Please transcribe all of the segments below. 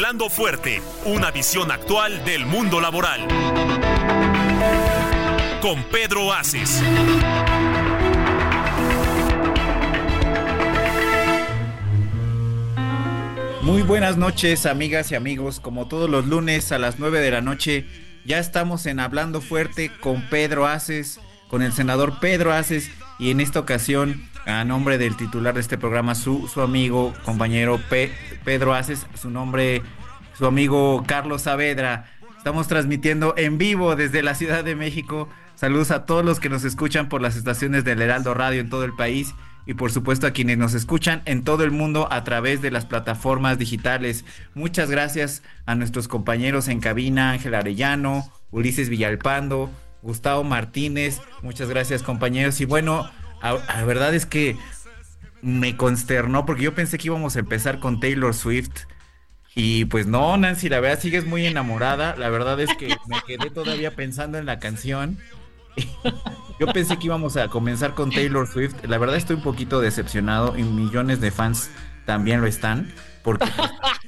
Hablando fuerte, una visión actual del mundo laboral. Con Pedro Aces. Muy buenas noches, amigas y amigos. Como todos los lunes a las 9 de la noche, ya estamos en Hablando Fuerte con Pedro Aces, con el senador Pedro Aces, y en esta ocasión, a nombre del titular de este programa, su, su amigo, compañero Pedro Aces, su nombre, su amigo Carlos Saavedra. Estamos transmitiendo en vivo desde la Ciudad de México. Saludos a todos los que nos escuchan por las estaciones del Heraldo Radio en todo el país y por supuesto a quienes nos escuchan en todo el mundo a través de las plataformas digitales. Muchas gracias a nuestros compañeros en cabina, Ángel Arellano, Ulises Villalpando, Gustavo Martínez. Muchas gracias compañeros. Y bueno, la verdad es que me consternó porque yo pensé que íbamos a empezar con Taylor Swift. Y pues no, Nancy, la verdad sigues muy enamorada. La verdad es que me quedé todavía pensando en la canción. Yo pensé que íbamos a comenzar con Taylor Swift. La verdad estoy un poquito decepcionado y millones de fans también lo están porque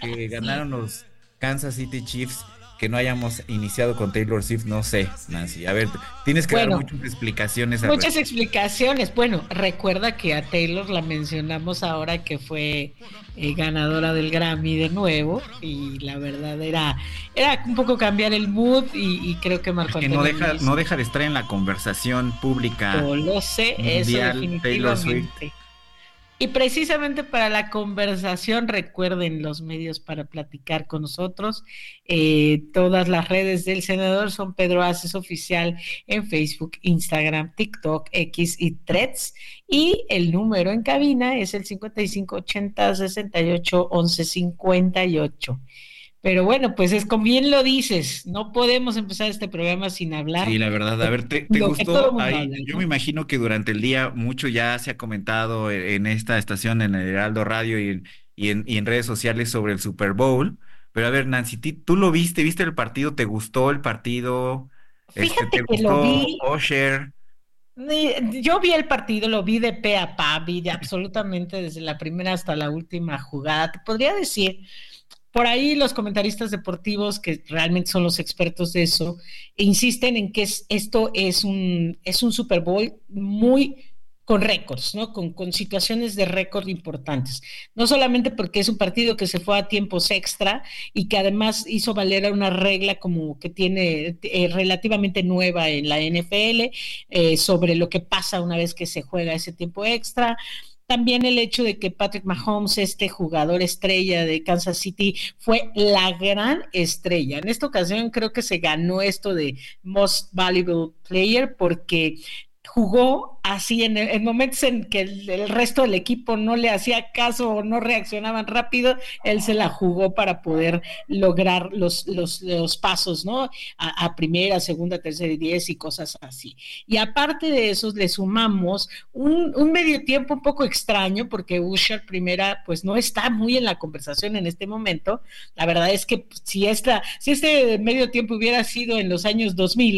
pues, ganaron los Kansas City Chiefs que no hayamos iniciado con Taylor Swift, no sé, Nancy. A ver, tienes que dar muchas explicaciones. Muchas explicaciones. Bueno, recuerda que a Taylor la mencionamos ahora que fue eh, ganadora del Grammy de nuevo y la verdad era, era un poco cambiar el mood y, creo que Marco es que no deja, no deja de estar en la conversación pública. Lo sé, eso definitivamente. Y precisamente para la conversación, recuerden los medios para platicar con nosotros. Eh, todas las redes del senador son Pedro Aces Oficial en Facebook, Instagram, TikTok, X y Threads. Y el número en cabina es el 5580 68 11 58. Pero bueno, pues es como bien lo dices, no podemos empezar este programa sin hablar. Sí, la verdad, a ver, ¿te, gustó? yo me imagino que durante el día mucho ya se ha comentado en esta estación, en el Heraldo Radio y en, y en, redes sociales sobre el Super Bowl. Pero a ver, Nancy, ¿tú lo viste? ¿Viste el partido? ¿Te gustó el partido? Este, Fíjate ¿te que lo vi. Yo vi el partido, lo vi de pe a pa, vi de absolutamente desde la primera hasta la última jugada. Te podría decir por ahí los comentaristas deportivos, que realmente son los expertos de eso, insisten en que esto es un, es un Super Bowl muy con récords, ¿no? Con, con situaciones de récord importantes. No solamente porque es un partido que se fue a tiempos extra y que además hizo valer una regla como que tiene eh, relativamente nueva en la NFL eh, sobre lo que pasa una vez que se juega ese tiempo extra también el hecho de que Patrick Mahomes, este jugador estrella de Kansas City, fue la gran estrella. En esta ocasión creo que se ganó esto de Most Valuable Player porque jugó así en, momentos en que el, resto del equipo no le hacía caso o no reaccionaban rápido, él se la jugó para poder lograr los, los, pasos, ¿no? A, primera, segunda, tercera y diez y cosas así. Y aparte de eso, le sumamos un, un medio tiempo un poco extraño, porque Usher primera, pues no está muy en la conversación en este momento. La verdad es que si, esta, si este medio tiempo hubiera sido en los años 2000,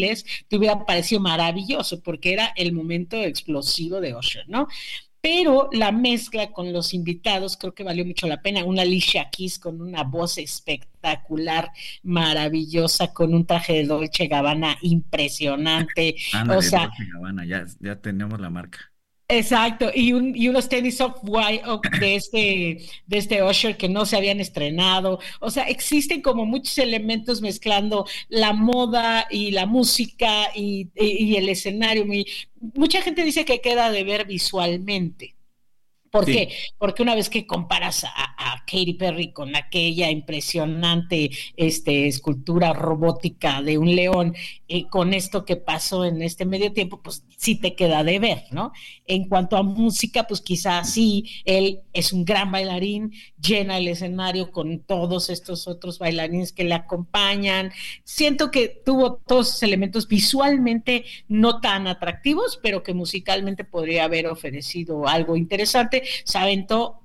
te hubiera parecido maravilloso, porque era el momento explosivo de Usher, ¿no? Pero la mezcla con los invitados creo que valió mucho la pena. Una Alicia Keys con una voz espectacular, maravillosa, con un traje de Dolce Gabbana impresionante. o sea, Dolce Gabbana, ya, ya tenemos la marca. Exacto, y, unos tenis off white de este, de este Usher que no se habían estrenado. O sea, existen como muchos elementos mezclando la moda y la música y, el escenario. mucha gente dice que queda de ver visualmente. ¿Por qué? Porque una vez que comparas a, Katy Perry con aquella impresionante este, escultura robótica de un león eh, con esto que pasó en este medio tiempo, pues sí te queda de ver, ¿no? En cuanto a música, pues quizás sí, él es un gran bailarín, llena el escenario con todos estos otros bailarines que le acompañan. Siento que tuvo todos esos elementos visualmente no tan atractivos, pero que musicalmente podría haber ofrecido algo interesante. Se aventó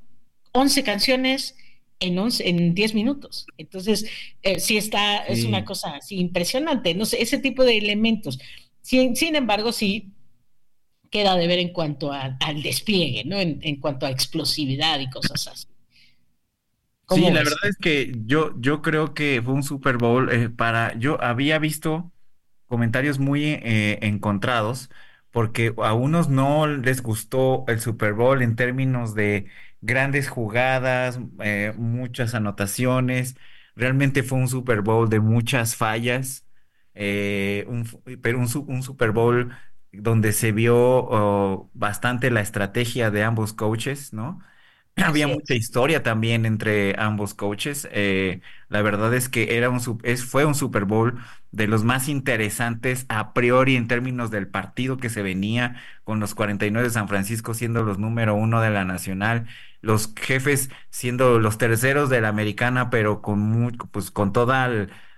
11 canciones en, en 10 minutos. Entonces, eh, sí está, es una cosa así impresionante, no sé, ese tipo de elementos. Sin, sin embargo, sí queda de ver en cuanto al despliegue, ¿no? En, en, cuanto a explosividad y cosas así. Sí, la verdad es que yo, yo creo que fue un Super Bowl eh, para, yo había visto comentarios muy eh, encontrados, porque a unos no les gustó el Super Bowl en términos de grandes jugadas, eh, muchas anotaciones. Realmente fue un Super Bowl de muchas fallas, eh, pero un, Super Bowl donde se vio oh, bastante la estrategia de ambos coaches, ¿no? Había mucha historia también entre ambos coaches. Eh, la verdad es que era un, es, fue un Super Bowl de los más interesantes a priori en términos del partido que se venía con los 49 de San Francisco siendo los número uno de la nacional, los jefes siendo los terceros de la americana, pero con, pues, con toda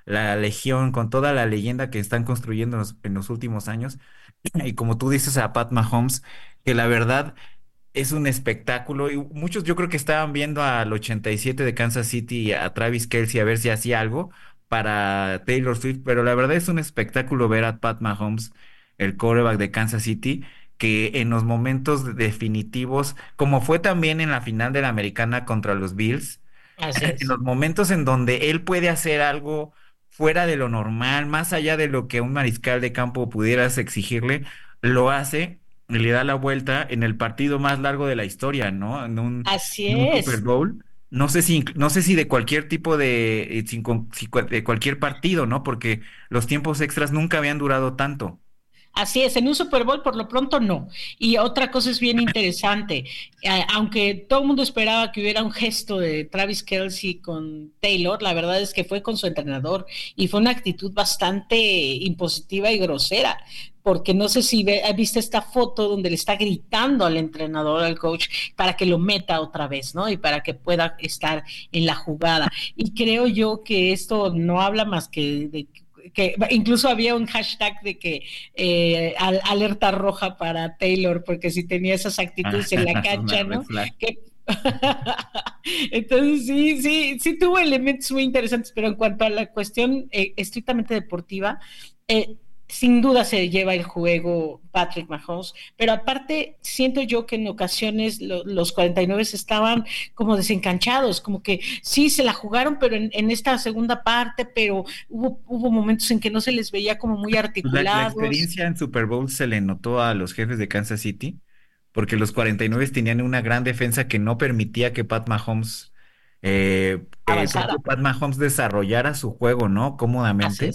la legión, con toda la leyenda que están construyendo en los últimos años. Y como tú dices a Pat Mahomes, que la verdad es un espectáculo y muchos yo creo que estaban viendo al 87 de Kansas City y a Travis Kelsey a ver si hacía algo para Taylor Swift, pero la verdad es un espectáculo ver a Pat Mahomes, el quarterback de Kansas City, que en los momentos definitivos, como fue también en la final de la americana contra los Bills, en los momentos en donde él puede hacer algo fuera de lo normal, más allá de lo que un mariscal de campo pudieras exigirle, lo hace le da la vuelta en el partido más largo de la historia, ¿no? En un, Así es. Super Bowl. No sé si, no sé si de cualquier tipo de, eh, de cualquier partido, ¿no? Porque los tiempos extras nunca habían durado tanto. Así es, en un Super Bowl por lo pronto no. Y otra cosa es bien interesante, eh, aunque todo el mundo esperaba que hubiera un gesto de Travis Kelsey con Taylor, la verdad es que fue con su entrenador y fue una actitud bastante impositiva y grosera, porque no sé si ve, viste esta foto donde le está gritando al entrenador, al coach, para que lo meta otra vez, ¿no? Y para que pueda estar en la jugada. Y creo yo que esto no habla más que de que incluso había un hashtag de que eh, alerta roja para Taylor, porque si tenía esas actitudes en la cancha, ¿no? Entonces sí, sí, sí tuvo elementos muy interesantes, pero en cuanto a la cuestión eh, estrictamente deportiva, eh, sin duda se lleva el juego Patrick Mahomes, pero aparte siento yo que en ocasiones los 49 estaban como desencanchados, como que sí se la jugaron, pero en, esta segunda parte, pero hubo, hubo momentos en que no se les veía como muy articulados. La, experiencia en Super Bowl se le notó a los jefes de Kansas City, porque los 49 tenían una gran defensa que no permitía que Pat Mahomes, eh, eh Pat Mahomes desarrollara su juego, ¿no? Cómodamente.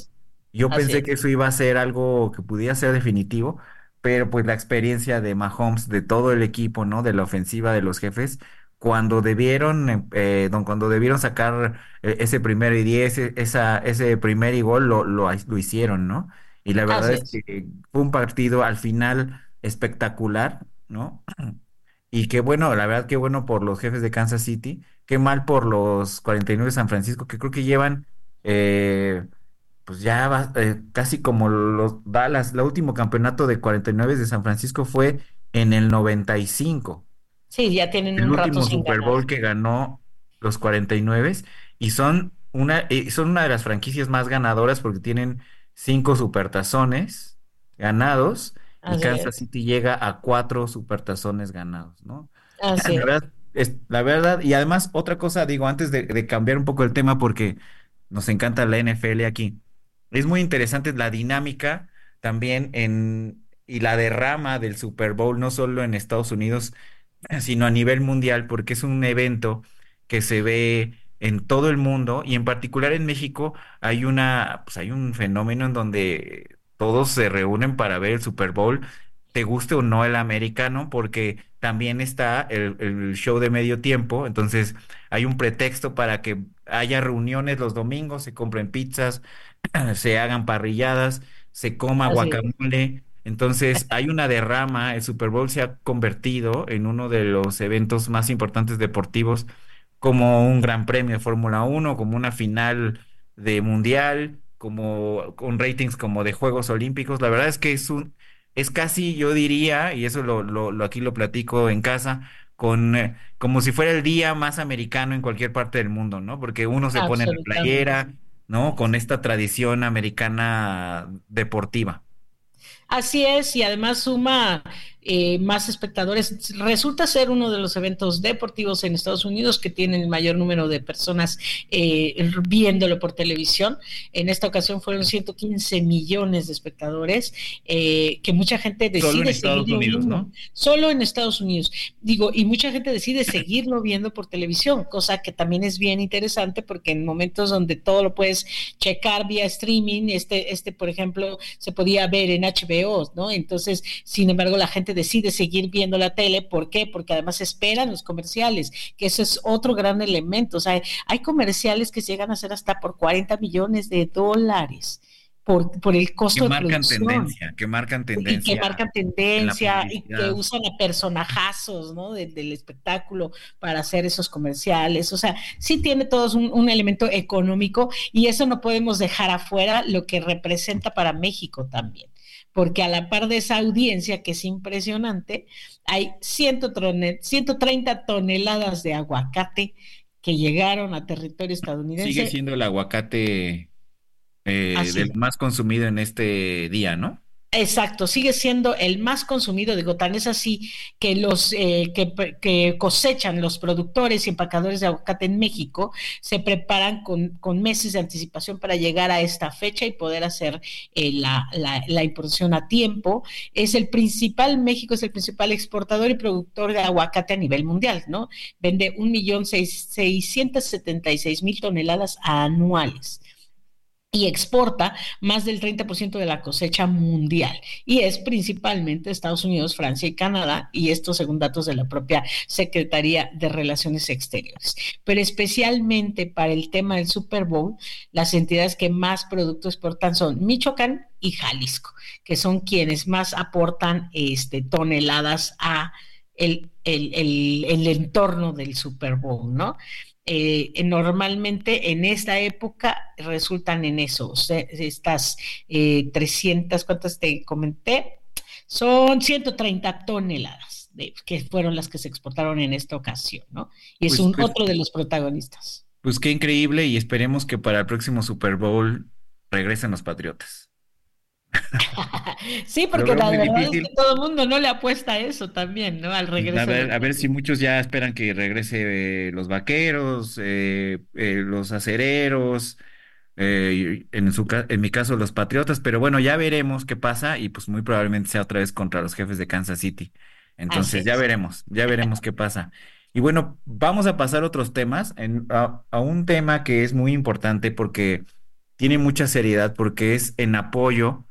Yo pensé que eso iba a ser algo que pudiera ser definitivo, pero pues la experiencia de Mahomes, de todo el equipo, ¿no? De la ofensiva de los jefes, cuando debieron, em, eh, cuando debieron sacar eh, ese primer y diez, e, esa, ese primer y gol, lo, lo, hicieron, ¿no? Y la verdad es que fue un partido al final espectacular, ¿no? Y qué bueno, la verdad, qué bueno por los jefes de Kansas City, qué mal por los 49 de San Francisco, que creo que llevan eh, pues ya va, eh, casi como los Dallas, el último campeonato de 49 de San Francisco fue en el 95. Sí, ya tienen el último Super Bowl que ganó los 49 y son una, eh, son una de las franquicias más ganadoras porque tienen cinco supertazones ganados y Kansas City llega a cuatro supertazones ganados, ¿no? Así la verdad, es, la verdad, y además otra cosa, digo, antes de cambiar un poco el tema porque nos encanta la NFL aquí es muy interesante la dinámica también en, y la derrama del Super Bowl, no solo en Estados Unidos, sino a nivel mundial, porque es un evento que se ve en todo el mundo y en particular en México hay una, pues hay un fenómeno en donde todos se reúnen para ver el Super Bowl, te guste o no el americano, porque también está el, el show de medio tiempo, entonces hay un pretexto para que haya reuniones los domingos, se compren pizzas, se hagan parrilladas, se coma guacamole. Entonces hay una derrama, el Super Bowl se ha convertido en uno de los eventos más importantes deportivos, como un gran premio de Fórmula 1, como una final de mundial, como con ratings como de Juegos Olímpicos. La verdad es que es un, es casi, yo diría, y eso lo, lo, aquí lo platico en casa, con eh, como si fuera el día más americano en cualquier parte del mundo, ¿no? Porque uno se pone en la playera, ¿no? Con esta tradición americana deportiva. Así es, y además suma eh, más espectadores. Resulta ser uno de los eventos deportivos en Estados Unidos que tienen el mayor número de personas eh, viéndolo por televisión. En esta ocasión fueron 115 millones de espectadores, eh, que mucha gente decide Solo en Estados Unidos, ¿no? Solo en Estados Unidos. Digo, y mucha gente decide seguirlo viendo por televisión, cosa que también es bien interesante porque en momentos donde todo lo puedes checar vía streaming, este, este por ejemplo, se podía ver en HBO, ¿no? Entonces, sin embargo, la gente decide seguir viendo la tele. ¿Por qué? Porque además esperan los comerciales, que eso es otro gran elemento. O sea, hay comerciales que llegan a ser hasta por 40 millones de dólares. Por, por, el costo que marcan tendencia, que marcan tendencia. Y que marcan tendencia y que usan a personajazos ¿no? del espectáculo para hacer esos comerciales. O sea, sí tiene todos un, un, elemento económico y eso no podemos dejar afuera lo que representa para México también porque a la par de esa audiencia, que es impresionante, hay 130 toneladas de aguacate que llegaron a territorio estadounidense. Sigue siendo el aguacate eh, del más consumido en este día, ¿no? Exacto, sigue siendo el más consumido, digo, tan es así que los eh, que, cosechan los productores y empacadores de aguacate en México se preparan con, meses de anticipación para llegar a esta fecha y poder hacer eh, la, la, importación a tiempo. Es el principal, México es el principal exportador y productor de aguacate a nivel mundial, ¿no? Vende un millón seiscientos setenta y seis mil toneladas anuales y exporta más del 30% de la cosecha mundial. Y es principalmente Estados Unidos, Francia y Canadá, y esto según datos de la propia Secretaría de Relaciones Exteriores. Pero especialmente para el tema del Super Bowl, las entidades que más productos exportan son Michoacán y Jalisco, que son quienes más aportan este, toneladas a el, el entorno del Super Bowl, ¿no? Eh, normalmente en esta época resultan en eso, estas 300, eh, ¿cuántas te comenté? Son 130 toneladas que fueron las que se exportaron en esta ocasión, ¿no? Y es pues, un pues, otro de los protagonistas. Pues qué increíble y esperemos que para el próximo Super Bowl regresen los Patriotas. sí, porque la verdad es que todo el mundo no le apuesta a eso también, ¿no? Al regreso. A ver, si muchos ya esperan que regrese eh, los vaqueros, eh, eh, los acereros, en, su, en mi caso los patriotas, pero bueno, ya veremos qué pasa y pues muy probablemente sea otra vez contra los jefes de Kansas City. Entonces ya veremos, ya veremos qué pasa. Y bueno, vamos a pasar a otros temas, a un tema que es muy importante porque tiene mucha seriedad, porque es en apoyo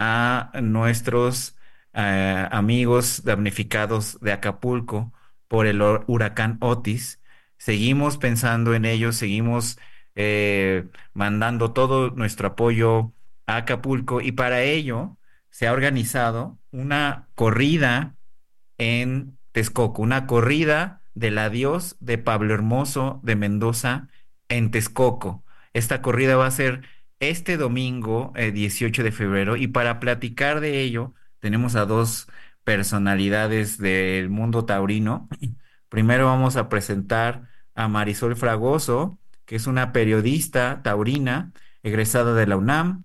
a nuestros eh, amigos damnificados de Acapulco por el huracán Otis. Seguimos pensando en ellos, seguimos eh, mandando todo nuestro apoyo a Acapulco y para ello se ha organizado una corrida en Texcoco, una corrida del adiós de Pablo Hermoso de Mendoza en Texcoco. Esta corrida va a ser este domingo, 18 eh, de febrero, y para platicar de ello, tenemos a dos personalidades del mundo taurino. Primero vamos a presentar a Marisol Fragoso, que es una periodista taurina, egresada de la UNAM,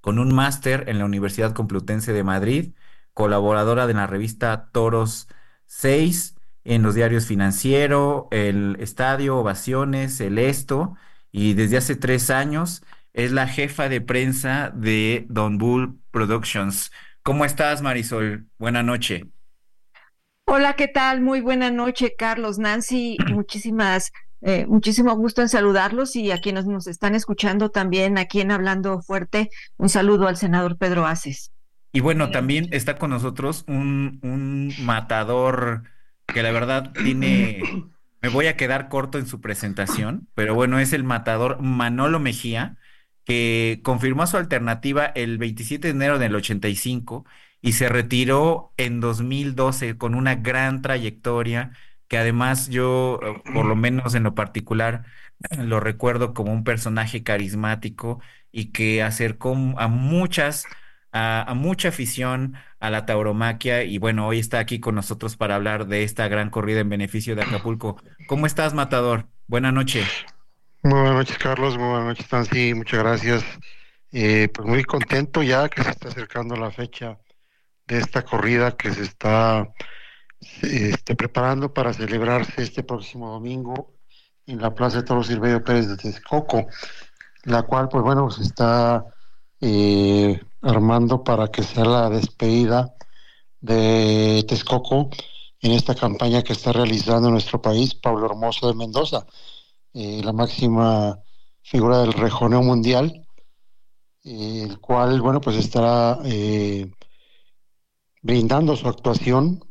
con un máster en la Universidad Complutense de Madrid, colaboradora de la revista Toros 6, en los diarios Financiero, El Estadio, Ovaciones, El Esto, y desde hace tres años es la jefa de prensa de Don Bull Productions. ¿Cómo estás, Marisol? Buena noche. Hola, ¿qué tal? Muy buena noche, Carlos, Nancy. Muchísimas, eh, muchísimo gusto en saludarlos y a quienes nos están escuchando también aquí en Hablando Fuerte, un saludo al senador Pedro Aces. Y bueno, también está con nosotros un, un matador que la verdad tiene, me voy a quedar corto en su presentación, pero bueno, es el matador Manolo Mejía que confirmó su alternativa el 27 de enero del 85 y se retiró en 2012 con una gran trayectoria que además yo, eh, por lo menos en lo particular, lo recuerdo como un personaje carismático y que acercó a muchas, a, mucha afición a la tauromaquia y bueno, hoy está aquí con nosotros para hablar de esta gran corrida en beneficio de Acapulco. ¿Cómo estás, Matador? Buenas noches. Muy buenas noches, Carlos. Muy buenas noches, Nancy. Muchas gracias. Eh, pues muy contento ya que se está acercando la fecha de esta corrida que se está este, preparando para celebrarse este próximo domingo en la Plaza de Toros Silverio Pérez de Texcoco, la cual, pues bueno, se está eh, armando para que sea la despedida de Texcoco en esta campaña que está realizando nuestro país, Pablo Hermoso de Mendoza, eh, la máxima figura del rejoneo mundial, eh, el cual, bueno, pues estará brindando su actuación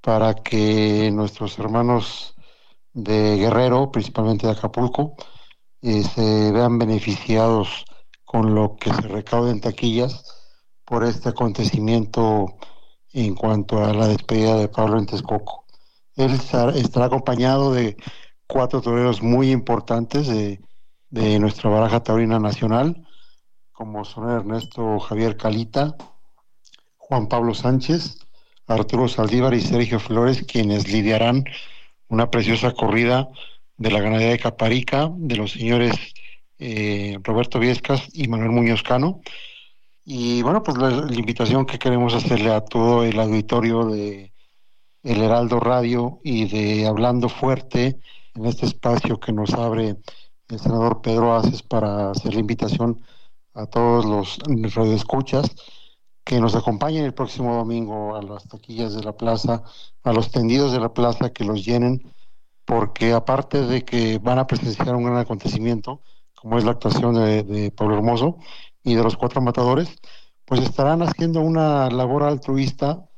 para que nuestros hermanos de Guerrero, principalmente de Acapulco, eh, se vean beneficiados con lo que se recaude en taquillas por este acontecimiento en cuanto a la despedida de Pablo en Texcoco. Él estará acompañado de cuatro toreros muy importantes de, de nuestra baraja taurina nacional, como son Ernesto Javier Calita, Juan Pablo Sánchez, Arturo Saldívar y Sergio Flores, quienes lidiarán una preciosa corrida de la ganadería de Caparica, de los señores eh, Roberto Viescas y Manuel Muñoz Cano. Y bueno, pues la, invitación que queremos hacerle a todo el auditorio de El Heraldo Radio y de Hablando Fuerte en este espacio que nos abre el senador Pedro Aces para hacer la invitación a todos los radioescuchas que nos acompañen el próximo domingo a las taquillas de la plaza, a los tendidos de la plaza, que los llenen, porque aparte de que van a presenciar un gran acontecimiento, como es la actuación de, Pablo Hermoso y de los cuatro matadores, pues estarán haciendo una labor altruista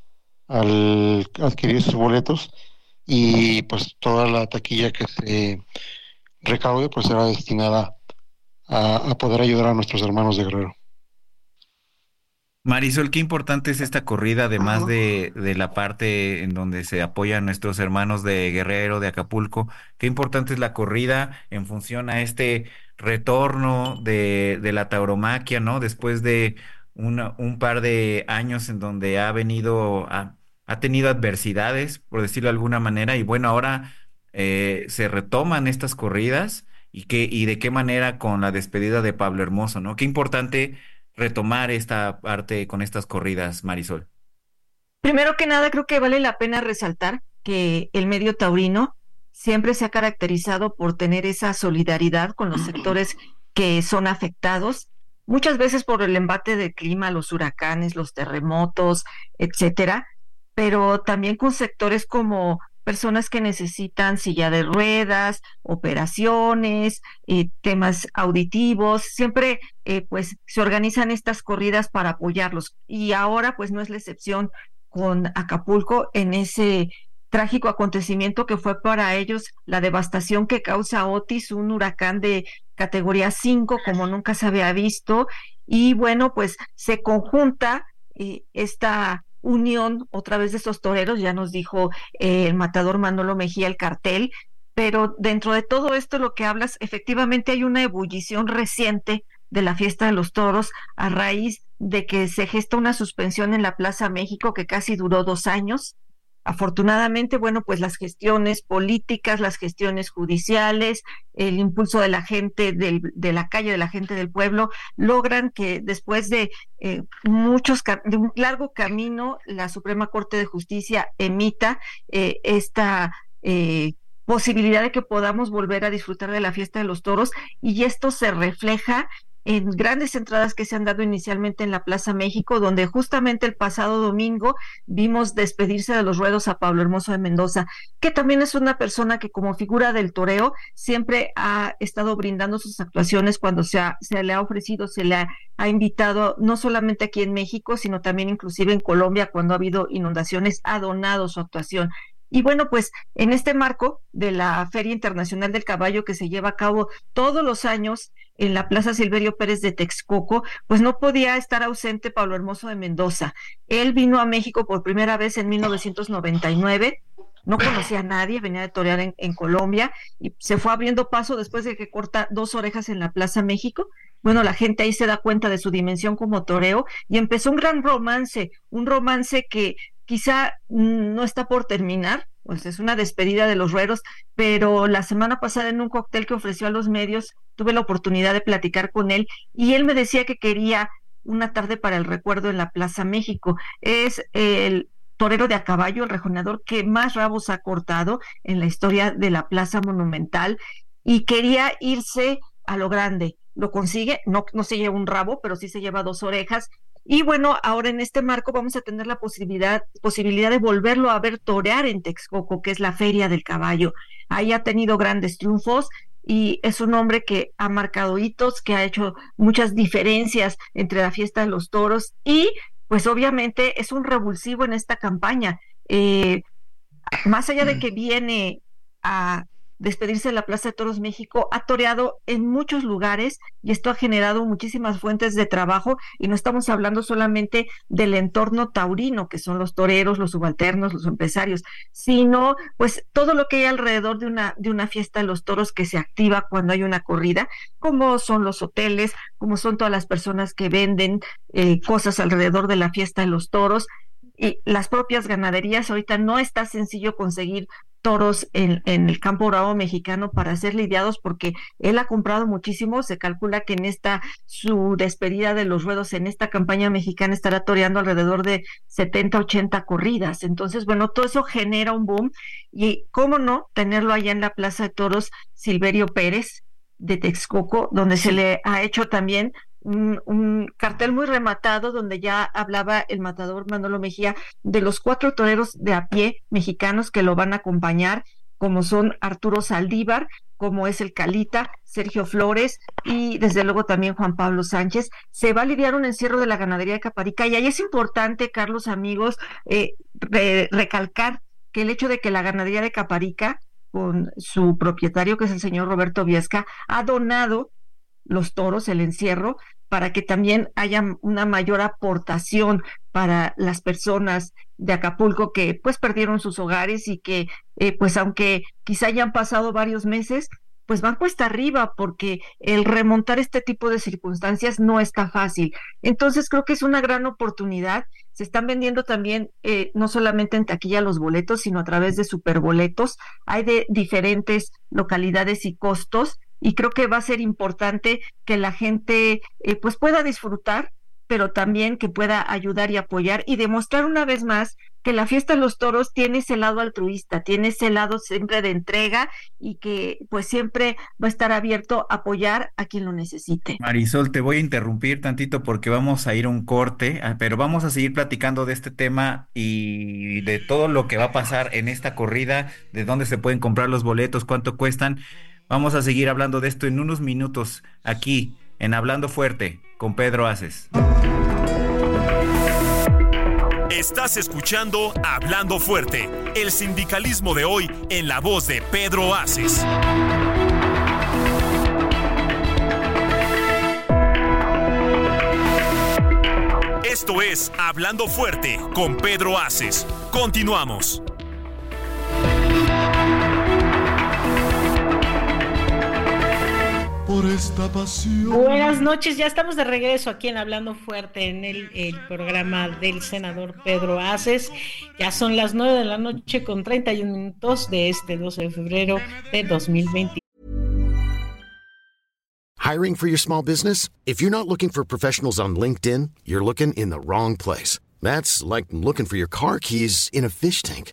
al adquirir sus boletos y pues toda la taquilla que se recaude pues será destinada a poder ayudar a nuestros hermanos de Guerrero. Marisol, qué importante es esta corrida, además de, de, la parte en donde se apoyan nuestros hermanos de Guerrero, de Acapulco. Qué importante es la corrida en función a este retorno de, de la tauromaquia, ¿no? Después de una, un par de años en donde ha venido, ha, ha tenido adversidades, por decirlo de alguna manera, y bueno, ahora eh, se retoman estas corridas y, qué, y de qué manera con la despedida de Pablo Hermoso, ¿no? Qué importante retomar esta parte con estas corridas, Marisol? Primero que nada, creo que vale la pena resaltar que el medio taurino siempre se ha caracterizado por tener esa solidaridad con los sectores que son afectados, muchas veces por el embate del clima, los huracanes, los terremotos, etcétera, pero también con sectores como personas que necesitan silla de ruedas, operaciones, eh, temas auditivos, siempre eh, pues se organizan estas corridas para apoyarlos. Y ahora pues no es la excepción con Acapulco en ese trágico acontecimiento que fue para ellos la devastación que causa Otis, un huracán de categoría 5 como nunca se había visto. Y bueno pues se conjunta eh, esta unión otra vez de estos toreros, ya nos dijo eh, el matador Manolo Mejía el cartel, pero dentro de todo esto lo que hablas, efectivamente hay una ebullición reciente de la fiesta de los toros a raíz de que se gesta una suspensión en la Plaza México que casi duró dos años Afortunadamente, bueno, pues las gestiones políticas, las gestiones judiciales, el impulso de la gente del, de la calle, de la gente del pueblo, logran que después de eh, muchos, de un largo camino, la Suprema Corte de Justicia emita eh, esta eh, posibilidad de que podamos volver a disfrutar de la fiesta de los toros y esto se refleja en grandes entradas que se han dado inicialmente en la Plaza México, donde justamente el pasado domingo vimos despedirse de los ruedos a Pablo Hermoso de Mendoza, que también es una persona que como figura del toreo siempre ha estado brindando sus actuaciones cuando se, se le ha ofrecido, se le ha, invitado, no solamente aquí en México, sino también inclusive en Colombia cuando ha habido inundaciones, ha donado su actuación. Y bueno, pues en este marco de la Feria Internacional del Caballo que se lleva a cabo todos los años en la Plaza Silverio Pérez de Texcoco, pues no podía estar ausente Pablo Hermoso de Mendoza. Él vino a México por primera vez en 1999 no conocía a nadie, venía de torear en, en, Colombia y se fue abriendo paso después de que corta dos orejas en la Plaza México. Bueno, la gente ahí se da cuenta de su dimensión como toreo y empezó un gran romance, un romance que quizá no está por terminar, pues es una despedida de los rueros, pero la semana pasada en un cóctel que ofreció a los medios tuve la oportunidad de platicar con él y él me decía que quería una tarde para el recuerdo en la Plaza México. Es el torero de a caballo, el rejoneador que más rabos ha cortado en la historia de la Plaza Monumental y quería irse a lo grande. Lo consigue, no, no se lleva un rabo, pero sí se lleva dos orejas y bueno, ahora en este marco vamos a tener la posibilidad, posibilidad de volverlo a ver torear en Texcoco, que es la Feria del Caballo. Ahí ha tenido grandes triunfos y es un hombre que ha marcado hitos, que ha hecho muchas diferencias entre la fiesta de los toros y pues obviamente es un revulsivo en esta campaña. Eh, más allá de mm. que viene a despedirse de la Plaza de Toros México, ha toreado en muchos lugares y esto ha generado muchísimas fuentes de trabajo y no estamos hablando solamente del entorno taurino, que son los toreros, los subalternos, los empresarios, sino pues todo lo que hay alrededor de una, de una fiesta de los toros que se activa cuando hay una corrida, como son los hoteles, como son todas las personas que venden eh, cosas alrededor de la fiesta de los toros, y las propias ganaderías. Ahorita no está sencillo conseguir toros en, en, el campo bravo mexicano para ser lidiados porque él ha comprado muchísimo. Se calcula que en esta su despedida de los ruedos en esta campaña mexicana estará toreando alrededor de 70, 80 corridas. Entonces, bueno, todo eso genera un boom y cómo no tenerlo allá en la Plaza de Toros Silverio Pérez de Texcoco, donde se le ha hecho también un, cartel muy rematado donde ya hablaba el matador Manolo Mejía de los cuatro toreros de a pie mexicanos que lo van a acompañar, como son Arturo Saldívar, como es el Calita, Sergio Flores y desde luego también Juan Pablo Sánchez. Se va a lidiar un encierro de la ganadería de Caparica y ahí es importante, Carlos, amigos, eh, recalcar que el hecho de que la ganadería de Caparica con su propietario, que es el señor Roberto Viesca, ha donado los toros, el encierro, para que también haya una mayor aportación para las personas de Acapulco que pues perdieron sus hogares y que eh, pues aunque quizá hayan pasado varios meses, pues van cuesta arriba porque el remontar este tipo de circunstancias no está fácil. Entonces creo que es una gran oportunidad. Se están vendiendo también eh, no solamente en taquilla los boletos, sino a través de superboletos. Hay de diferentes localidades y costos y creo que va a ser importante que la gente eh, pues pueda disfrutar pero también que pueda ayudar y apoyar y demostrar una vez más que la fiesta de los toros tiene ese lado altruista, tiene ese lado siempre de entrega y que pues siempre va a estar abierto a apoyar a quien lo necesite. Marisol, te voy a interrumpir tantito porque vamos a ir a un corte, ah, pero vamos a seguir platicando de este tema y de todo lo que va a pasar en esta corrida, de dónde se pueden comprar los boletos, cuánto cuestan. Vamos a seguir hablando de esto en unos minutos aquí en Hablando Fuerte con Pedro Aces. Estás escuchando Hablando Fuerte, el sindicalismo de hoy en la voz de Pedro Aces. Esto es Hablando Fuerte con Pedro Aces. Continuamos. Esta pasión. Buenas noches, ya estamos de regreso aquí en Hablando Fuerte en el, programa del senador Pedro Aces. Ya son las 9 de la noche con 31 minutos de este 12 de febrero de 2020. Hiring for your small business? If you're not looking for professionals on LinkedIn, you're looking in the wrong place. That's like looking for your car keys in a fish tank.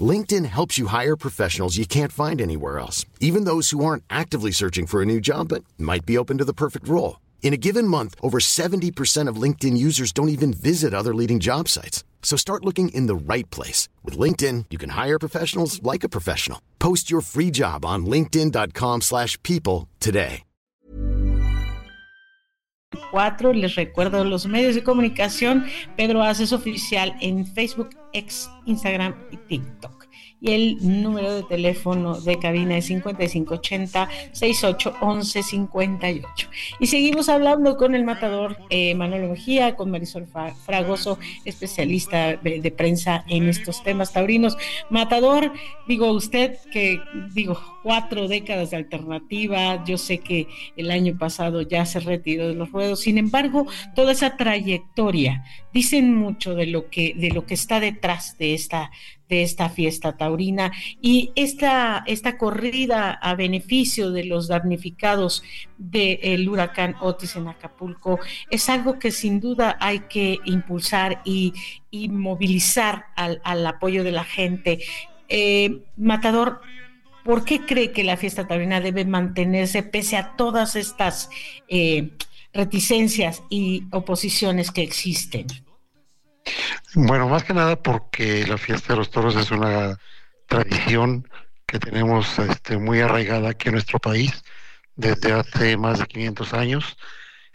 LinkedIn helps you hire professionals you can't find anywhere else, even those who aren't actively searching for a new job but might be open to the perfect role. In a given month, over 70% of LinkedIn users don't even visit other leading job sites. So start looking in the right place. With LinkedIn, you can hire professionals like a professional. Post your free job on linkedin.com slash people today. Cuatro, les recuerdo los medios de comunicación. Pedro Haces Oficial en Facebook, X, Instagram y TikTok. Y el número de teléfono de cabina es 5580 6811 58. Y seguimos hablando con el matador eh, Manuel Mejía, con Marisol Fragoso, especialista de, prensa en estos temas taurinos. Matador, digo usted que, digo, cuatro décadas de alternativa, yo sé que el año pasado ya se retiró de los ruedos, sin embargo, toda esa trayectoria dicen mucho de lo que, de lo que está detrás de esta, de esta fiesta taurina y esta, esta corrida a beneficio de los damnificados del huracán Otis en Acapulco es algo que sin duda hay que impulsar y, movilizar al, apoyo de la gente. Eh, Matador, ¿por qué cree que la fiesta taurina debe mantenerse pese a todas estas eh, reticencias y oposiciones que existen? Bueno, más que nada porque la fiesta de los toros es una tradición que tenemos este, muy arraigada aquí en nuestro país desde hace más de 500 años.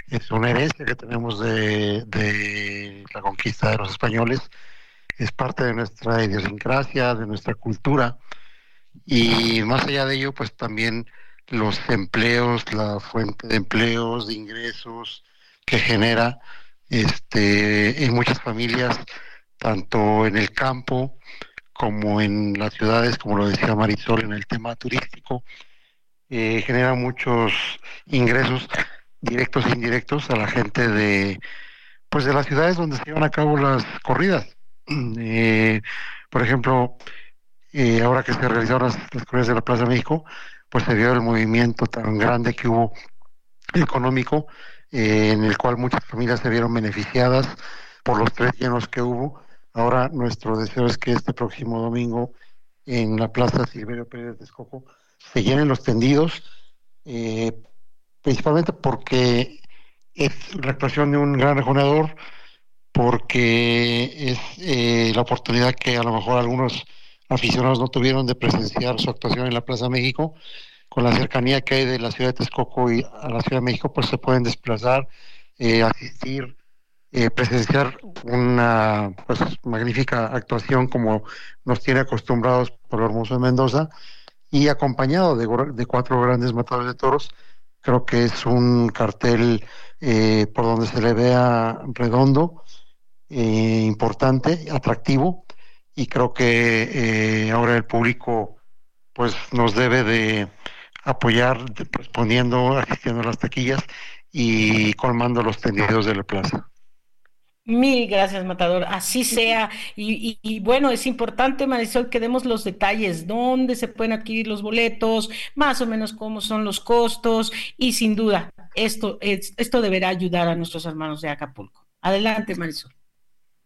Es una herencia que tenemos de, de la conquista de los españoles. Es parte de nuestra idiosincrasia, de nuestra cultura. Y más allá de ello, pues también los empleos, la fuente de empleos, de ingresos que genera este, en muchas familias, tanto en el campo como en las ciudades, como lo decía Marisol en el tema turístico, eh, genera muchos ingresos directos e indirectos a la gente de pues de las ciudades donde se llevan a cabo las corridas. Eh, por ejemplo, eh, ahora que se realizaron las, las, corridas de la Plaza México, pues se vio el movimiento tan grande que hubo económico eh, en el cual muchas familias se vieron beneficiadas por los tres llenos que hubo. Ahora nuestro deseo es que este próximo domingo en la Plaza Silverio Pérez de Escojo se llenen los tendidos, eh, principalmente porque es la actuación de un gran rejonador, porque es eh, la oportunidad que a lo mejor algunos aficionados no tuvieron de presenciar su actuación en la Plaza México con la cercanía que hay de la ciudad de Texcoco y a la Ciudad de México, pues se pueden desplazar, eh, asistir, eh, presenciar una pues, magnífica actuación como nos tiene acostumbrados por Hermoso de Mendoza y acompañado de, cuatro grandes matadores de toros. Creo que es un cartel eh, por donde se le vea redondo, importante, atractivo y creo que ahora el público pues nos debe de apoyar respondiendo, asistiendo a las taquillas y colmando los tendidos de la plaza. Mil gracias, Matador. Así sea. Y, bueno, es importante, Marisol, que demos los detalles, dónde se pueden adquirir los boletos, más o menos cómo son los costos y sin duda, esto, esto deberá ayudar a nuestros hermanos de Acapulco. Adelante, Marisol.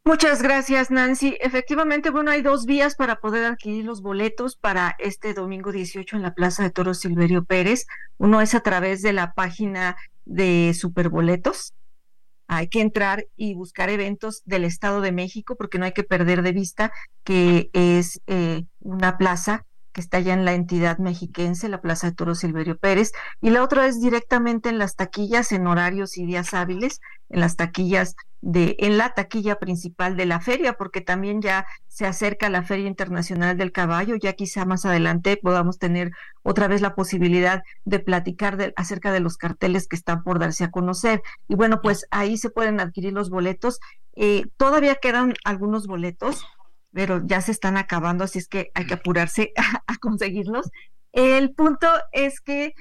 Muchas gracias, Nancy. Efectivamente, bueno, hay dos vías para poder adquirir los boletos para este domingo 18 en la Plaza de Toros Silverio Pérez. Uno es a través de la página de Superboletos. Hay que entrar y buscar eventos del Estado de México porque no hay que perder de vista que es eh, una plaza que está ya en la entidad mexiquense, la Plaza de Toros Silverio Pérez, y la otra es directamente en las taquillas en horarios y días hábiles, en las taquillas de en la taquilla principal de la feria, porque también ya se acerca la Feria Internacional del Caballo, ya quizá más adelante podamos tener otra vez la posibilidad de platicar de, acerca de los carteles que están por darse a conocer. Y bueno, pues ahí se pueden adquirir los boletos. Eh, todavía quedan algunos boletos, pero ya se están acabando, así es que hay que apurarse a conseguirlos. El punto es que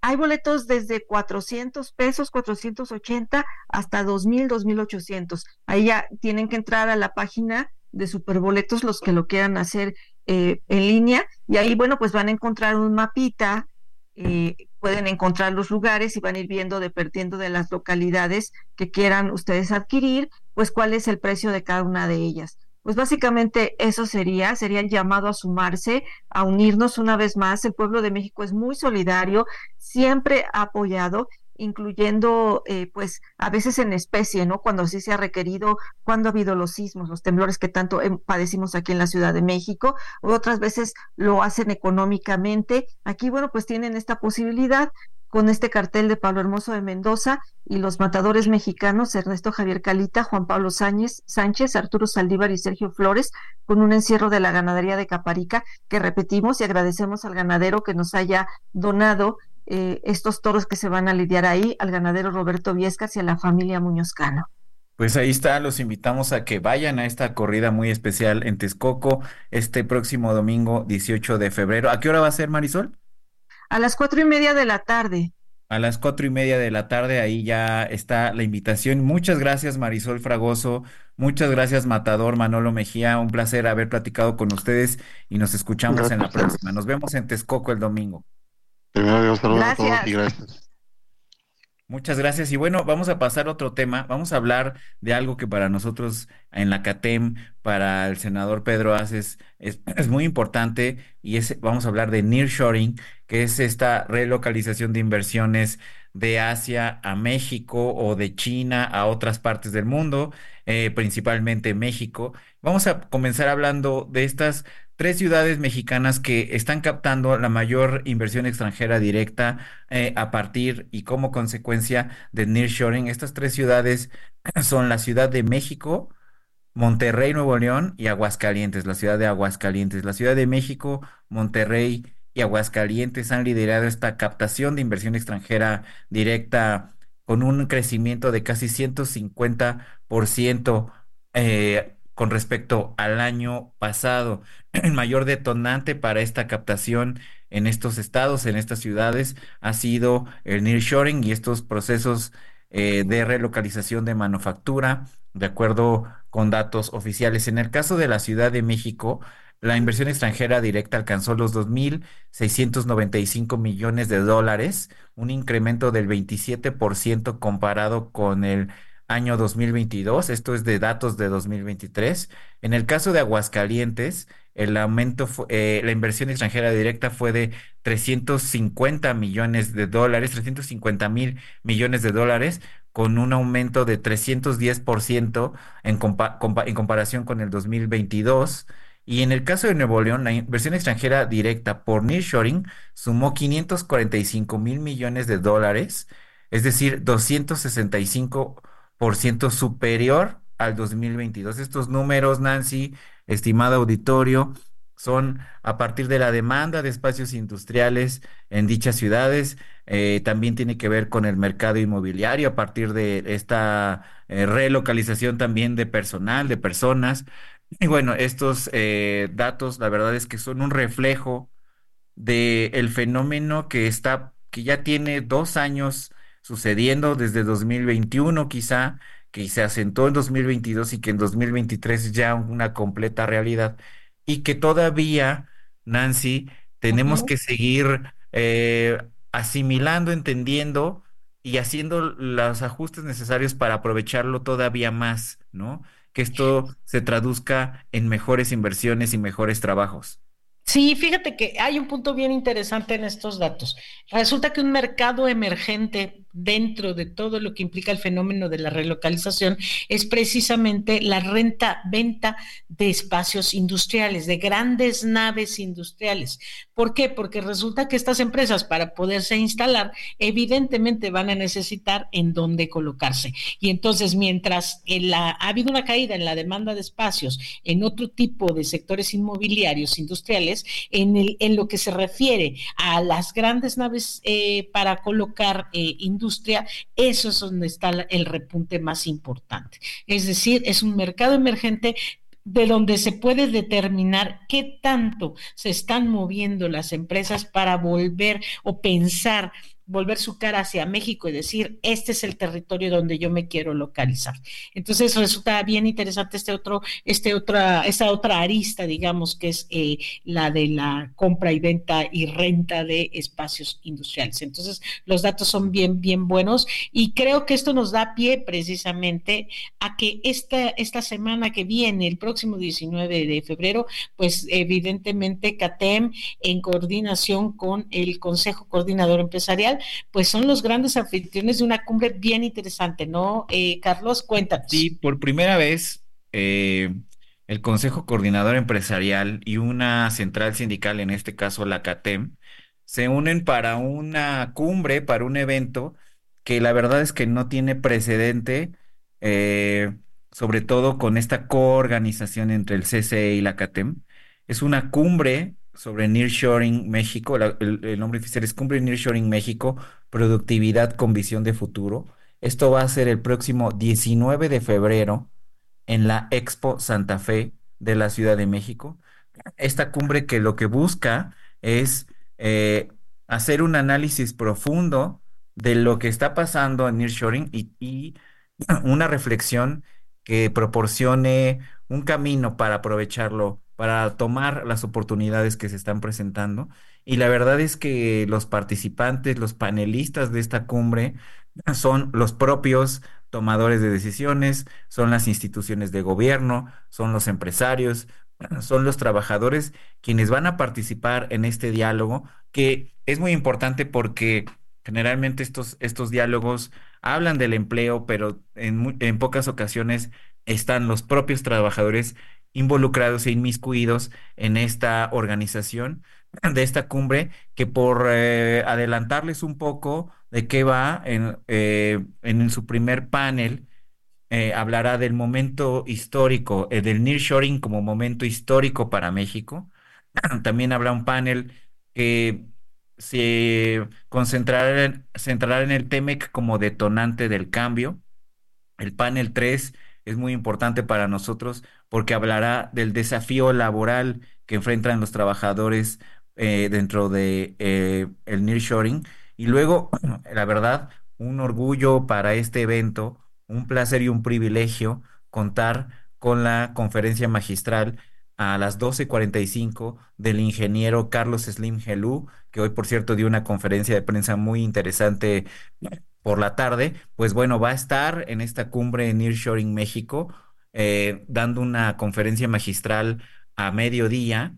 hay boletos desde 400 pesos, 480 hasta 2000, 2800. Ahí ya tienen que entrar a la página de Superboletos los que lo quieran hacer eh, en línea y ahí, bueno, pues van a encontrar un mapita, eh, pueden encontrar los lugares y van a ir viendo, dependiendo de las localidades que quieran ustedes adquirir, pues cuál es el precio de cada una de ellas. Pues básicamente eso sería, sería el llamado a sumarse, a unirnos una vez más. El pueblo de México es muy solidario, siempre ha apoyado incluyendo eh, pues a veces en especie, ¿no? Cuando sí se ha requerido, cuando ha habido los sismos, los temblores que tanto padecimos aquí en la Ciudad de México, otras veces lo hacen económicamente. Aquí, bueno, pues tienen esta posibilidad con este cartel de Pablo Hermoso de Mendoza y los matadores mexicanos Ernesto Javier Calita, Juan Pablo Sánchez, Sánchez, Arturo Saldívar y Sergio Flores, con un encierro de la ganadería de Caparica, que repetimos y agradecemos al ganadero que nos haya donado eh, estos toros que se van a lidiar ahí, al ganadero Roberto Viescas y a la familia Muñozcano. Pues ahí está, los invitamos a que vayan a esta corrida muy especial en Texcoco este próximo domingo 18 de febrero. ¿A qué hora va a ser, Marisol? A las cuatro y media de la tarde. A las cuatro y media de la tarde, ahí ya está la invitación. Muchas gracias, Marisol Fragoso. Muchas gracias, Matador Manolo Mejía. Un placer haber platicado con ustedes y nos escuchamos en la próxima. Nos vemos en Texcoco el domingo. Primero, saludos a todos y gracias. Muchas gracias. Y bueno, vamos a pasar a otro tema. Vamos a hablar de algo que para nosotros en la CATEM, para el senador Pedro Aces, es, es muy importante y es, vamos a hablar de nearshoring, que es esta relocalización de inversiones de Asia a México o de China a otras partes del mundo, eh, principalmente México. Vamos a comenzar hablando de estas tres ciudades mexicanas que están captando la mayor inversión extranjera directa eh, a partir y como consecuencia de nearshoring. Estas tres ciudades son la Ciudad de México, Monterrey, Nuevo León y Aguascalientes, la ciudad de Aguascalientes. La Ciudad de México, Monterrey y Aguascalientes han liderado esta captación de inversión extranjera directa con un crecimiento de casi 150% eh, con respecto al año pasado. El mayor detonante para esta captación en estos estados, en estas ciudades, ha sido el nearshoring y estos procesos eh, de relocalización de manufactura, de acuerdo con datos oficiales. En el caso de la Ciudad de México, la inversión extranjera directa alcanzó los 2.695 millones de dólares, un incremento del 27% comparado con el año 2022, esto es de datos de 2023. En el caso de Aguascalientes, el aumento, eh, la inversión extranjera directa fue de 350 millones de dólares, 350 mil millones de dólares, con un aumento de 310% en, en comparación con el 2022. Y en el caso de Nuevo León, la inversión extranjera directa por nearshoring sumó 545 mil millones de dólares, es decir, 265 ciento superior al 2022. Estos números, Nancy, estimado auditorio, son a partir de la demanda de espacios industriales en dichas ciudades. Eh, también tiene que ver con el mercado inmobiliario a partir de esta eh, relocalización también de personal, de personas. Y bueno, estos eh, datos, la verdad es que son un reflejo del el fenómeno que está, que ya tiene dos años sucediendo desde 2021 quizá, que se asentó en 2022 y que en 2023 ya una completa realidad y que todavía, Nancy, tenemos que seguir eh, asimilando, entendiendo y haciendo los ajustes necesarios para aprovecharlo todavía más, ¿no? Que esto se traduzca en mejores inversiones y mejores trabajos. Sí, fíjate que hay un punto bien interesante en estos datos. Resulta que un mercado emergente dentro de todo lo que implica el fenómeno de la relocalización es precisamente la renta-venta de espacios industriales, de grandes naves industriales. ¿Por qué? Porque resulta que estas empresas para poderse instalar evidentemente van a necesitar en dónde colocarse. Y entonces mientras ha habido una caída en la demanda de espacios en otro tipo de sectores inmobiliarios industriales, en, lo que se refiere a las grandes naves eh, para colocar eh, industria, eso es donde está el repunte más importante. Es decir, es un mercado emergente de donde se puede determinar qué tanto se están moviendo las empresas para volver o pensar volver su cara hacia México y decir, este es el territorio donde yo me quiero localizar. Entonces resulta bien interesante este otro, este otra, esta otra arista, digamos, que es eh, la de la compra y venta y renta de espacios industriales. Entonces, los datos son bien, bien buenos y creo que esto nos da pie precisamente a que esta, esta semana que viene, el próximo 19 de febrero, pues evidentemente CATEM, en coordinación con el Consejo Coordinador Empresarial, pues son los grandes anfitriones de una cumbre bien interesante, ¿no? Eh, Carlos, cuéntanos. Sí, por primera vez eh, el Consejo Coordinador Empresarial y una central sindical, en este caso la CATEM, se unen para una cumbre, para un evento que la verdad es que no tiene precedente, eh, sobre todo con esta coorganización entre el CCE y la CATEM. Es una cumbre sobre Nearshoring México, el, nombre oficial es Cumbre Nearshoring México, Productividad con Visión de Futuro. Esto va a ser el próximo 19 de febrero en la Expo Santa Fe de la Ciudad de México. Esta cumbre que lo que busca es eh, hacer un análisis profundo de lo que está pasando en Nearshoring y, y una reflexión que proporcione un camino para aprovecharlo, para tomar las oportunidades que se están presentando. Y la verdad es que los participantes, los panelistas de esta cumbre son los propios tomadores de decisiones, son las instituciones de gobierno, son los empresarios, son los trabajadores quienes van a participar en este diálogo, que es muy importante porque generalmente estos, estos diálogos hablan del empleo, pero en, en pocas ocasiones están los propios trabajadores involucrados e inmiscuidos en esta organización de esta cumbre, que por eh, adelantarles un poco de qué va, en, eh, en su primer panel eh, hablará del momento histórico, del nearshoring como momento histórico para México. También habrá un panel que se concentrará en, centrará en el TEMEC como detonante del cambio. El panel 3 es muy importante para nosotros porque hablará del desafío laboral que enfrentan los trabajadores eh, dentro de eh, el nearshoring. Y luego, la verdad, un orgullo para este evento, un placer y un privilegio contar con la conferencia magistral a las 12.45 del ingeniero Carlos Slim Gelú, que hoy, por cierto, dio una conferencia de prensa muy interesante por la tarde, pues bueno, va a estar en esta cumbre en Nearshoring México, eh, dando una conferencia magistral a mediodía.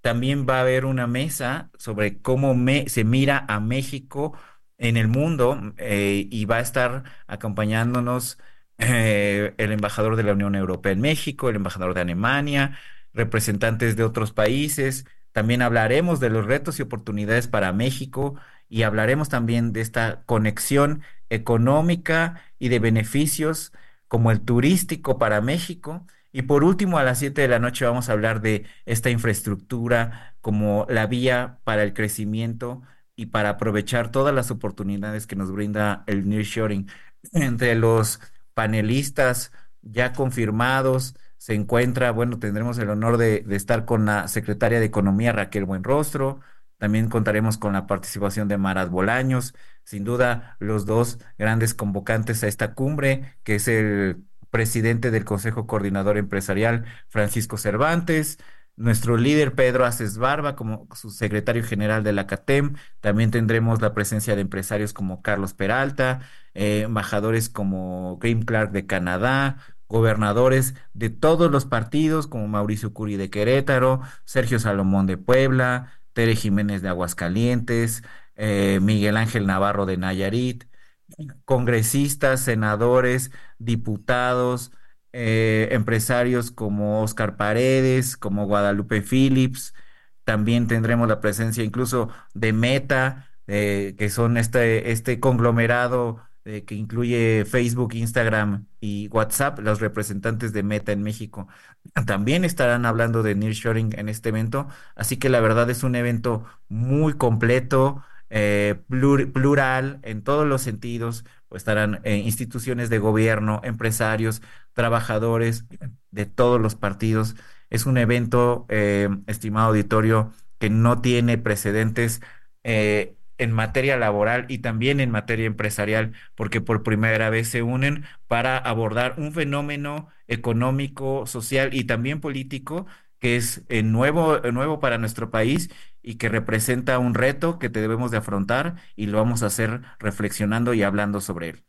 También va a haber una mesa sobre cómo se mira a México en el mundo eh, y va a estar acompañándonos eh, el embajador de la Unión Europea en México, el embajador de Alemania, representantes de otros países. También hablaremos de los retos y oportunidades para México y hablaremos también de esta conexión económica y de beneficios como el turístico para México. Y por último, a las 7 de la noche vamos a hablar de esta infraestructura como la vía para el crecimiento y para aprovechar todas las oportunidades que nos brinda el nearshoring. Entre los panelistas ya confirmados se encuentra, bueno, tendremos el honor de, de estar con la secretaria de Economía Raquel Buenrostro, también contaremos con la participación de Marat Bolaños, sin duda los dos grandes convocantes a esta cumbre, que es el presidente del Consejo Coordinador Empresarial, Francisco Cervantes, nuestro líder Pedro Aces Barba como su secretario general de la CATEM. También tendremos la presencia de empresarios como Carlos Peralta, eh, embajadores como Grim Clark de Canadá, gobernadores de todos los partidos como Mauricio Curi de Querétaro, Sergio Salomón de Puebla, Tere Jiménez de Aguascalientes, eh, Miguel Ángel Navarro de Nayarit, congresistas, senadores, diputados, eh, empresarios como Oscar Paredes, como Guadalupe Phillips. También tendremos la presencia incluso de Meta, eh, que son este, este conglomerado que incluye Facebook, Instagram y WhatsApp, los representantes de Meta en México también estarán hablando de nearshoring en este evento, así que la verdad es un evento muy completo, eh, plural en todos los sentidos, pues estarán eh, instituciones de gobierno, empresarios, trabajadores de todos los partidos. Es un evento, eh, estimado auditorio, que no tiene precedentes en materia laboral y también en materia empresarial, porque por primera vez se unen para abordar un fenómeno económico, social y también político que es eh, nuevo, nuevo para nuestro país y que representa un reto que debemos de afrontar y lo vamos a hacer reflexionando y hablando sobre él.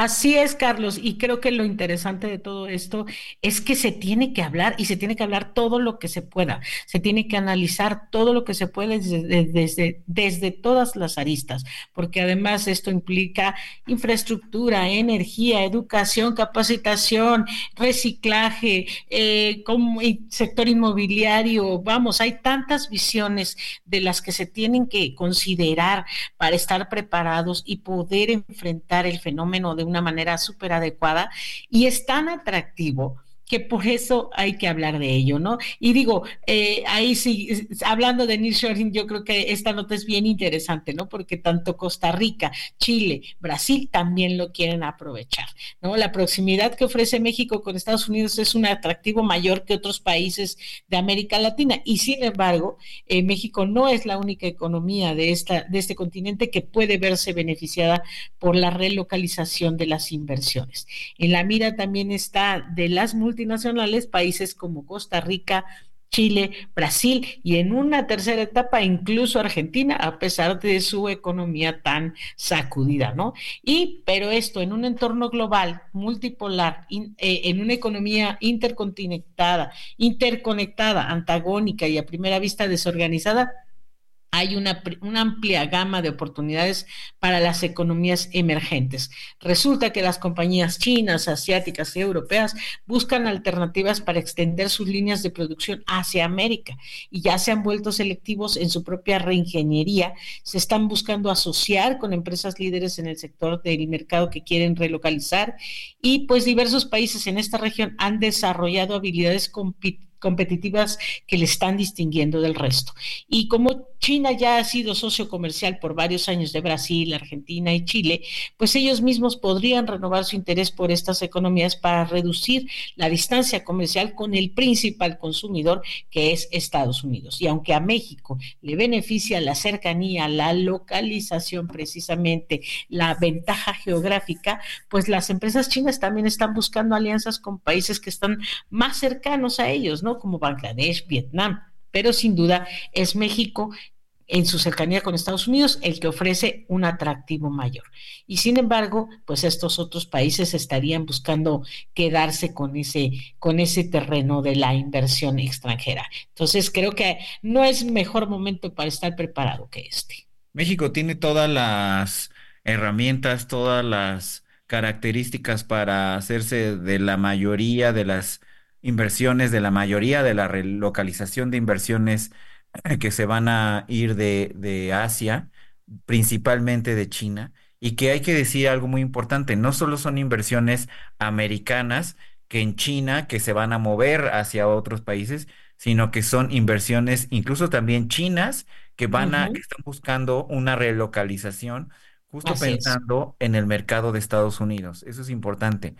Así es, Carlos, y creo que lo interesante de todo esto es que se tiene que hablar y se tiene que hablar todo lo que se pueda, se tiene que analizar todo lo que se puede desde, desde, todas las aristas, porque además esto implica infraestructura, energía, educación, capacitación, reciclaje, eh, sector inmobiliario, vamos, hay tantas visiones de las que se tienen que considerar para estar preparados y poder enfrentar el fenómeno de una manera súper adecuada y es tan atractivo que por eso hay que hablar de ello, ¿no? Y digo, eh, ahí sí, hablando de nearshoring, yo creo que esta nota es bien interesante, ¿no? Porque tanto Costa Rica, Chile, Brasil también lo quieren aprovechar, ¿no? La proximidad que ofrece México con Estados Unidos es un atractivo mayor que otros países de América Latina y sin embargo, eh, México no es la única economía de, esta, de este continente que puede verse beneficiada por la relocalización de las inversiones. En la mira también está de las multinacionales multinacionales, países como Costa Rica, Chile, Brasil y en una tercera etapa incluso Argentina, a pesar de su economía tan sacudida, ¿no? Y, pero esto en un entorno global, multipolar, eh, en una economía intercontinentada, interconectada, antagónica y a primera vista desorganizada, hay una, amplia gama de oportunidades para las economías emergentes. Resulta que las compañías chinas, asiáticas y europeas buscan alternativas para extender sus líneas de producción hacia América y ya se han vuelto selectivos en su propia reingeniería. Se están buscando asociar con empresas líderes en el sector del mercado que quieren relocalizar y pues diversos países en esta región han desarrollado habilidades competitivas competitivas que le están distinguiendo del resto. Y como China ya ha sido socio comercial por varios años de Brasil, Argentina y Chile, pues ellos mismos podrían renovar su interés por estas economías para reducir la distancia comercial con el principal consumidor, que es Estados Unidos. Y aunque a México le beneficia la cercanía, la localización precisamente, la ventaja geográfica, pues las empresas chinas también están buscando alianzas con países que están más cercanos a ellos, ¿no? Como Bangladesh, Vietnam, pero sin duda es México en su cercanía con Estados Unidos el que ofrece un atractivo mayor. Y sin embargo, pues estos otros países estarían buscando quedarse con ese, con ese terreno de la inversión extranjera. Entonces, creo que no es mejor momento para estar preparado que este. México tiene todas las herramientas, todas las características para hacerse de la mayoría de las inversiones de la mayoría de la relocalización de inversiones eh, que se van a ir de, de Asia, principalmente de China, y que hay que decir algo muy importante, no solo son inversiones americanas que en China que se van a mover hacia otros países, sino que son inversiones incluso también chinas que van a, que están buscando una relocalización, justo pensando en el mercado de Estados Unidos. Eso es importante.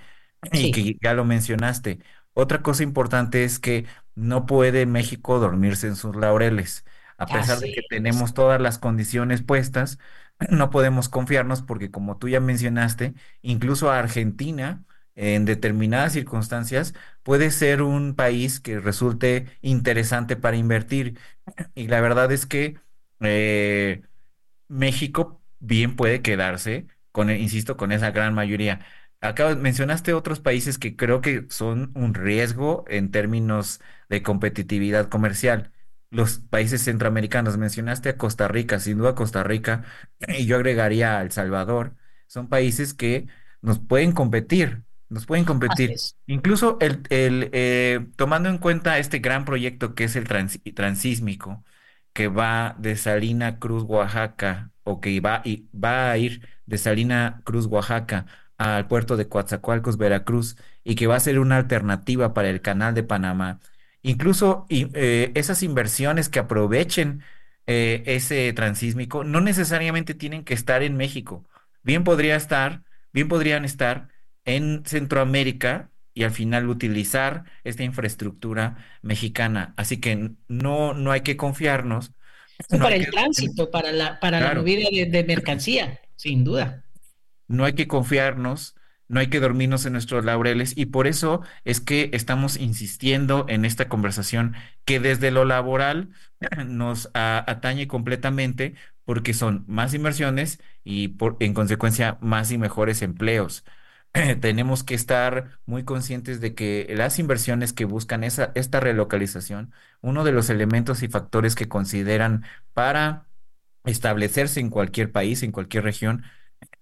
Y que ya lo mencionaste, otra cosa importante es que no puede México dormirse en sus laureles. A pesar de que tenemos todas las condiciones puestas, no podemos confiarnos porque como tú ya mencionaste, incluso Argentina, en determinadas circunstancias, puede ser un país que resulte interesante para invertir. Y la verdad es que eh, México bien puede quedarse con, insisto, con esa gran mayoría. Acá mencionaste otros países que creo que son un riesgo en términos de competitividad comercial. Los países centroamericanos, mencionaste a Costa Rica, sin duda Costa Rica, y yo agregaría a El Salvador, son países que nos pueden competir, nos pueden competir. Incluso el, el eh, tomando en cuenta este gran proyecto que es el transísmico, que va de Salina Cruz, Oaxaca, o que va, y va a ir de Salina Cruz, Oaxaca al puerto de Coatzacoalcos, Veracruz, y que va a ser una alternativa para el canal de Panamá. Incluso eh, esas inversiones que aprovechen eh, ese transísmico no necesariamente tienen que estar en México. Bien podría estar, bien podrían estar en Centroamérica y al final utilizar esta infraestructura mexicana. Así que no, no hay que confiarnos. para el tránsito, para la, para la movida de mercancía, sin duda no hay que confiarnos, no hay que dormirnos en nuestros laureles y por eso es que estamos insistiendo en esta conversación que desde lo laboral nos atañe completamente porque son más inversiones y por, en consecuencia más y mejores empleos. tenemos que estar muy conscientes de que las inversiones que buscan esa, esta relocalización, uno de los elementos y factores que consideran para establecerse en cualquier país, en cualquier región,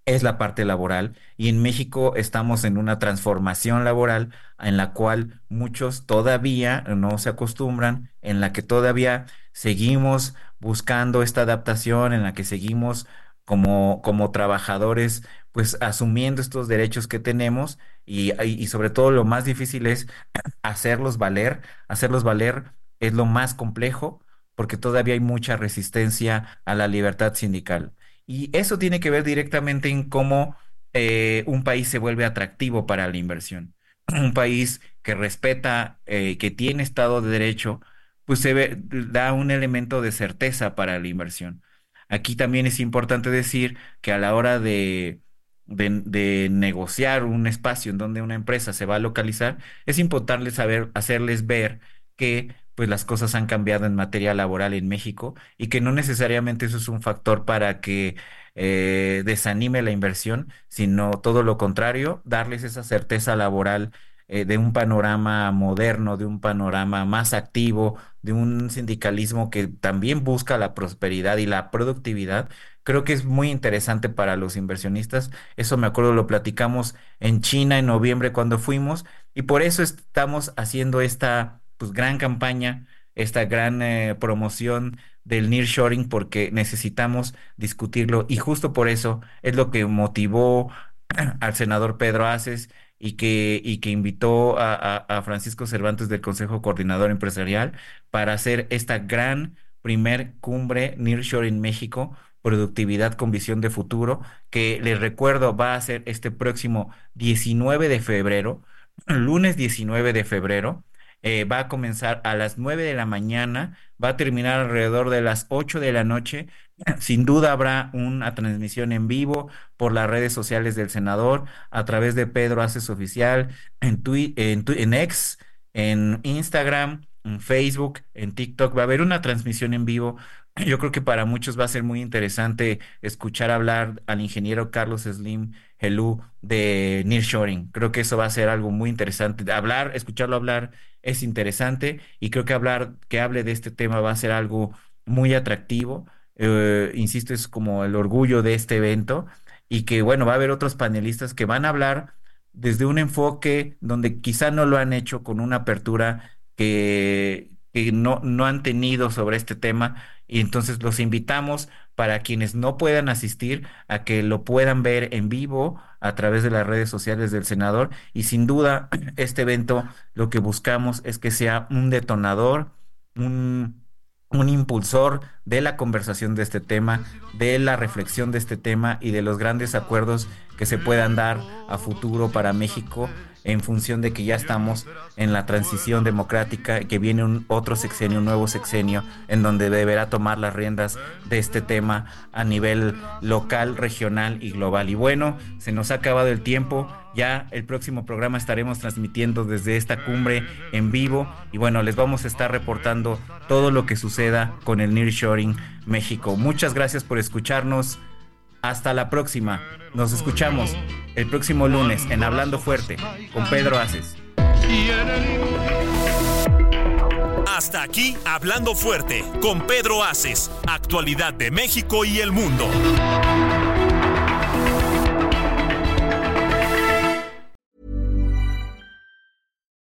es la parte laboral y en México estamos en una transformación laboral en la cual muchos todavía no se acostumbran, en la que todavía seguimos buscando esta adaptación, en la que seguimos como, como trabajadores pues asumiendo estos derechos que tenemos y, y sobre todo lo más difícil es hacerlos valer, hacerlos valer es lo más complejo porque todavía hay mucha resistencia a la libertad sindical. Y eso tiene que ver directamente en cómo eh, un país se vuelve atractivo para la inversión. Un país que respeta, eh, que tiene Estado de Derecho, pues se ve, da un elemento de certeza para la inversión. Aquí también es importante decir que a la hora de, de, negociar un espacio en donde una empresa se va a localizar, es importante saber, hacerles ver que pues las cosas han cambiado en materia laboral en México y que no necesariamente eso es un factor para que eh, desanime la inversión, sino todo lo contrario, darles esa certeza laboral eh, de un panorama moderno, de un panorama más activo, de un sindicalismo que también busca la prosperidad y la productividad, creo que es muy interesante para los inversionistas. Eso me acuerdo, lo platicamos en China en noviembre cuando fuimos y por eso estamos haciendo esta pues gran campaña, esta gran eh, promoción del nearshoring porque necesitamos discutirlo. Y justo por eso es lo que motivó al senador Pedro Aces y que, y que invitó a, Francisco Cervantes del Consejo Coordinador Empresarial para hacer esta gran primer cumbre Nearshoring México, productividad con visión de futuro, que les recuerdo va a ser este próximo 19 de febrero, lunes 19 de febrero, eh, va a comenzar a las 9 de la mañana, va a terminar alrededor de las 8 de la noche. Sin duda habrá una transmisión en vivo por las redes sociales del senador, a través de Pedro Haces Oficial, en, en, en X, en Instagram, en Facebook, en TikTok. Va a haber una transmisión en vivo. Yo creo que para muchos va a ser muy interesante escuchar hablar al ingeniero Carlos Slim Helú de Nearshoring. Creo que eso va a ser algo muy interesante. Hablar, escucharlo hablar es interesante y creo que hablar, que hable de este tema va a ser algo muy atractivo. Eh, insisto, es como el orgullo de este evento y que bueno, va a haber otros panelistas que van a hablar desde un enfoque donde quizá no lo han hecho con una apertura que, no, no han tenido sobre este tema y entonces los invitamos para quienes no puedan asistir a que lo puedan ver en vivo a través de las redes sociales del senador. Y sin duda este evento lo que buscamos es que sea un detonador, un, un impulsor de la conversación de este tema, de la reflexión de este tema y de los grandes acuerdos que se puedan dar a futuro para México en función de que ya estamos en la transición democrática, que viene un otro sexenio, un nuevo sexenio, en donde deberá tomar las riendas de este tema a nivel local, regional y global. Y bueno, se nos ha acabado el tiempo. Ya el próximo programa estaremos transmitiendo desde esta cumbre en vivo y bueno, les vamos a estar reportando todo lo que suceda con el Nearshoring México. Muchas gracias por escucharnos. Hasta la próxima. Nos escuchamos el próximo lunes en Hablando Fuerte con Pedro Aces. Hasta aquí Hablando Fuerte con Pedro Aces. Actualidad de México y el mundo.